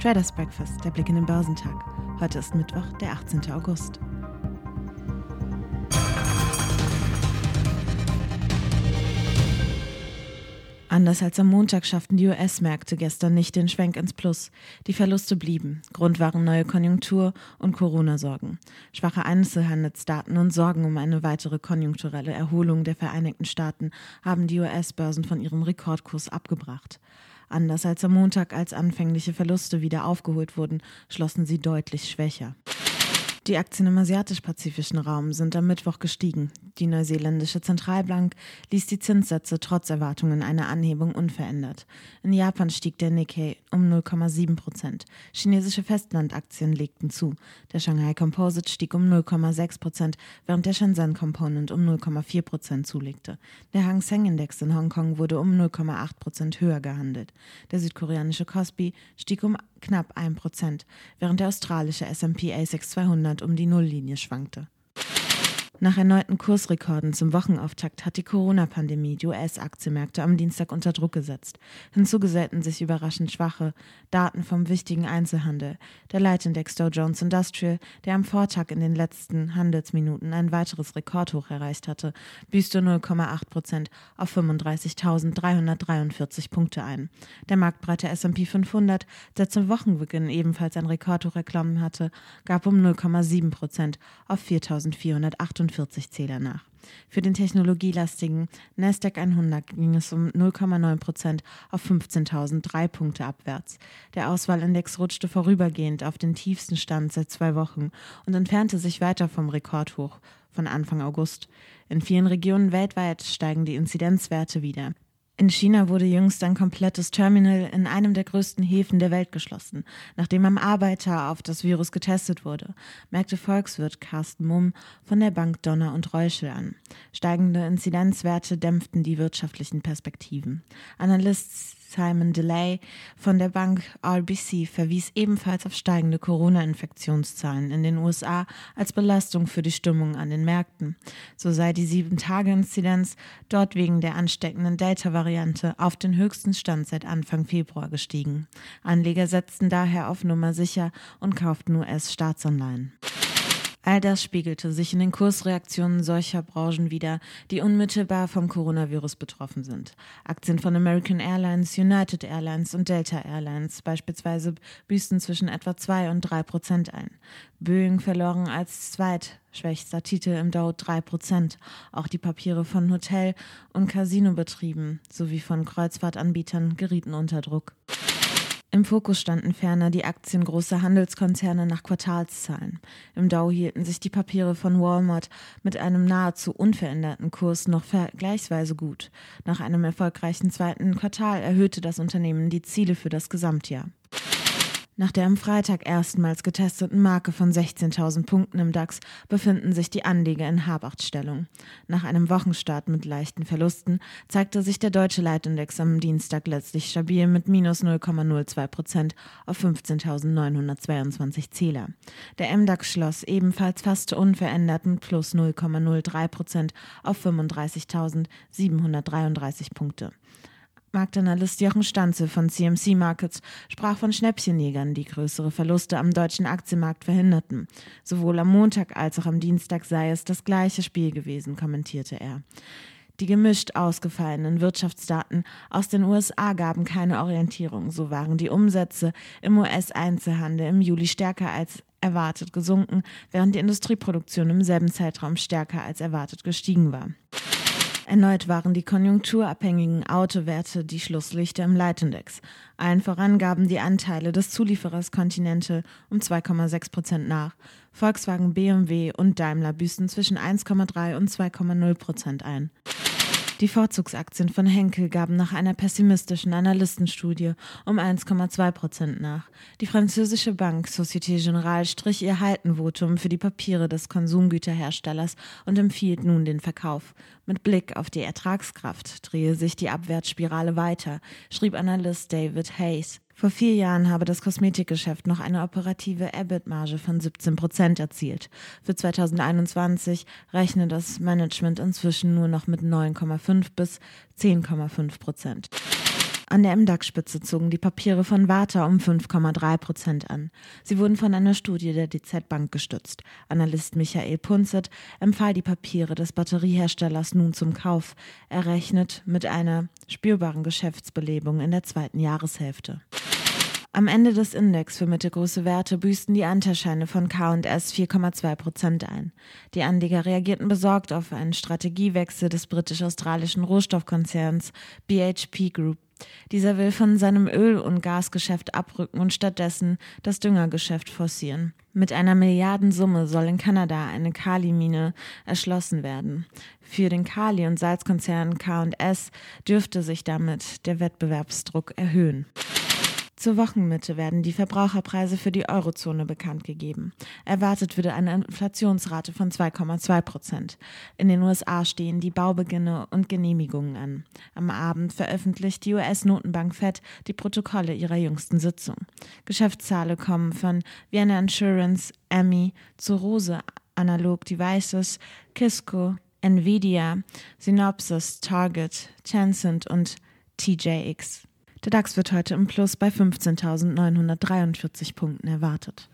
Traders Breakfast, der Blick in den Börsentag. Heute ist Mittwoch, der 18. August. Anders als am Montag schafften die US-Märkte gestern nicht den Schwenk ins Plus. Die Verluste blieben. Grund waren neue Konjunktur- und Corona-Sorgen. Schwache Einzelhandelsdaten und Sorgen um eine weitere konjunkturelle Erholung der Vereinigten Staaten haben die US-Börsen von ihrem Rekordkurs abgebracht. Anders als am Montag, als anfängliche Verluste wieder aufgeholt wurden, schlossen sie deutlich schwächer. Die Aktien im asiatisch-pazifischen Raum sind am Mittwoch gestiegen. Die neuseeländische Zentralbank ließ die Zinssätze trotz Erwartungen einer Anhebung unverändert. In Japan stieg der Nikkei um 0,7 Prozent. Chinesische Festlandaktien legten zu. Der Shanghai Composite stieg um 0,6 Prozent, während der Shenzhen Component um 0,4 Prozent zulegte. Der Hang Seng Index in Hongkong wurde um 0,8 Prozent höher gehandelt. Der südkoreanische Kospi stieg um knapp 1 Prozent, während der australische S&P ASX 200 um die Nulllinie schwankte. Nach erneuten Kursrekorden zum Wochenauftakt hat die Corona-Pandemie die US-Aktienmärkte am Dienstag unter Druck gesetzt. Hinzu gesellten sich überraschend schwache Daten vom wichtigen Einzelhandel. Der Leitindex Dow Jones Industrial, der am Vortag in den letzten Handelsminuten ein weiteres Rekordhoch erreicht hatte, büßte 0,8 Prozent auf 35.343 Punkte ein. Der marktbreite S&P 500, der zum Wochenbeginn ebenfalls ein Rekordhoch erklommen hatte, gab um 0,7 Prozent auf 4.448 48 Zähler nach. Für den technologielastigen Nasdaq 100 ging es um 0,9 Prozent auf 15.003 Punkte abwärts. Der Auswahlindex rutschte vorübergehend auf den tiefsten Stand seit zwei Wochen und entfernte sich weiter vom Rekordhoch von Anfang August. In vielen Regionen weltweit steigen die Inzidenzwerte wieder. In China wurde jüngst ein komplettes Terminal in einem der größten Häfen der Welt geschlossen, nachdem am Arbeiter auf das Virus getestet wurde, merkte Volkswirt Carsten Mumm von der Bank Donner und Reuschel an. Steigende Inzidenzwerte dämpften die wirtschaftlichen Perspektiven. Analyst Simon Delay von der Bank RBC verwies ebenfalls auf steigende Corona-Infektionszahlen in den USA als Belastung für die Stimmung an den Märkten. So sei die Sieben-Tage-Inzidenz dort wegen der ansteckenden Delta-Variante auf den höchsten Stand seit Anfang Februar gestiegen. Anleger setzten daher auf Nummer sicher und kauften US-Staatsanleihen. All das spiegelte sich in den Kursreaktionen solcher Branchen wider, die unmittelbar vom Coronavirus betroffen sind. Aktien von American Airlines, United Airlines und Delta Airlines beispielsweise büßten zwischen etwa 2 und 3 Prozent ein. Boeing verloren als zweitschwächster Titel im Dow 3 Prozent. Auch die Papiere von Hotel- und Casinobetrieben sowie von Kreuzfahrtanbietern gerieten unter Druck. Im Fokus standen ferner die Aktien großer Handelskonzerne nach Quartalszahlen. Im Dow hielten sich die Papiere von Walmart mit einem nahezu unveränderten Kurs noch vergleichsweise gut. Nach einem erfolgreichen zweiten Quartal erhöhte das Unternehmen die Ziele für das Gesamtjahr. Nach der am Freitag erstmals getesteten Marke von 16.000 Punkten im DAX befinden sich die Anleger in Habachtstellung. Nach einem Wochenstart mit leichten Verlusten zeigte sich der deutsche Leitindex am Dienstag letztlich stabil mit minus 0,02 Prozent auf 15.922 Zähler. Der MDAX schloss ebenfalls fast unverändert mit plus 0,03 Prozent auf 35.733 Punkte. Marktanalyst Jochen Stanze von CMC Markets sprach von Schnäppchenjägern, die größere Verluste am deutschen Aktienmarkt verhinderten. Sowohl am Montag als auch am Dienstag sei es das gleiche Spiel gewesen, kommentierte er. Die gemischt ausgefallenen Wirtschaftsdaten aus den USA gaben keine Orientierung. So waren die Umsätze im US-Einzelhandel im Juli stärker als erwartet gesunken, während die Industrieproduktion im selben Zeitraum stärker als erwartet gestiegen war. Erneut waren die konjunkturabhängigen Autowerte die Schlusslichter im Leitindex. Allen voran gaben die Anteile des Zulieferers Continental um 2,6 Prozent nach. Volkswagen, BMW und Daimler büßten zwischen 1,3 und 2,0 Prozent ein. Die Vorzugsaktien von Henkel gaben nach einer pessimistischen Analystenstudie um 1,2 Prozent nach. Die französische Bank Société Générale strich ihr Haltenvotum für die Papiere des Konsumgüterherstellers und empfiehlt nun den Verkauf. Mit Blick auf die Ertragskraft drehe sich die Abwärtsspirale weiter, schrieb Analyst David Hayes. Vor vier Jahren habe das Kosmetikgeschäft noch eine operative EBIT-Marge von 17 Prozent erzielt. Für 2021 rechne das Management inzwischen nur noch mit 9,5 bis 10,5 Prozent. An der MDAX-Spitze zogen die Papiere von Warta um 5,3 Prozent an. Sie wurden von einer Studie der DZ Bank gestützt. Analyst Michael Punzet empfahl die Papiere des Batterieherstellers nun zum Kauf. Er rechnet mit einer spürbaren Geschäftsbelebung in der zweiten Jahreshälfte. Am Ende des Index für mittelgroße Werte büßten die Anteilscheine von K&S 4,2 Prozent ein. Die Anleger reagierten besorgt auf einen Strategiewechsel des britisch-australischen Rohstoffkonzerns BHP Group. Dieser will von seinem Öl- und Gasgeschäft abrücken und stattdessen das Düngergeschäft forcieren. Mit einer Milliardensumme soll in Kanada eine Kalimine erschlossen werden. Für den Kali- und Salzkonzern K&S dürfte sich damit der Wettbewerbsdruck erhöhen. Zur Wochenmitte werden die Verbraucherpreise für die Eurozone bekannt gegeben. Erwartet wird eine Inflationsrate von 2,2 Prozent. In den USA stehen die Baubeginne und Genehmigungen an. Am Abend veröffentlicht die US-Notenbank Fed die Protokolle ihrer jüngsten Sitzung. Geschäftszahlen kommen von Vienna Insurance, Emmy, Zurose Analog Devices, Kisco, Nvidia, Synopsys, Target, Tencent und TJX. Der DAX wird heute im Plus bei 15.943 Punkten erwartet.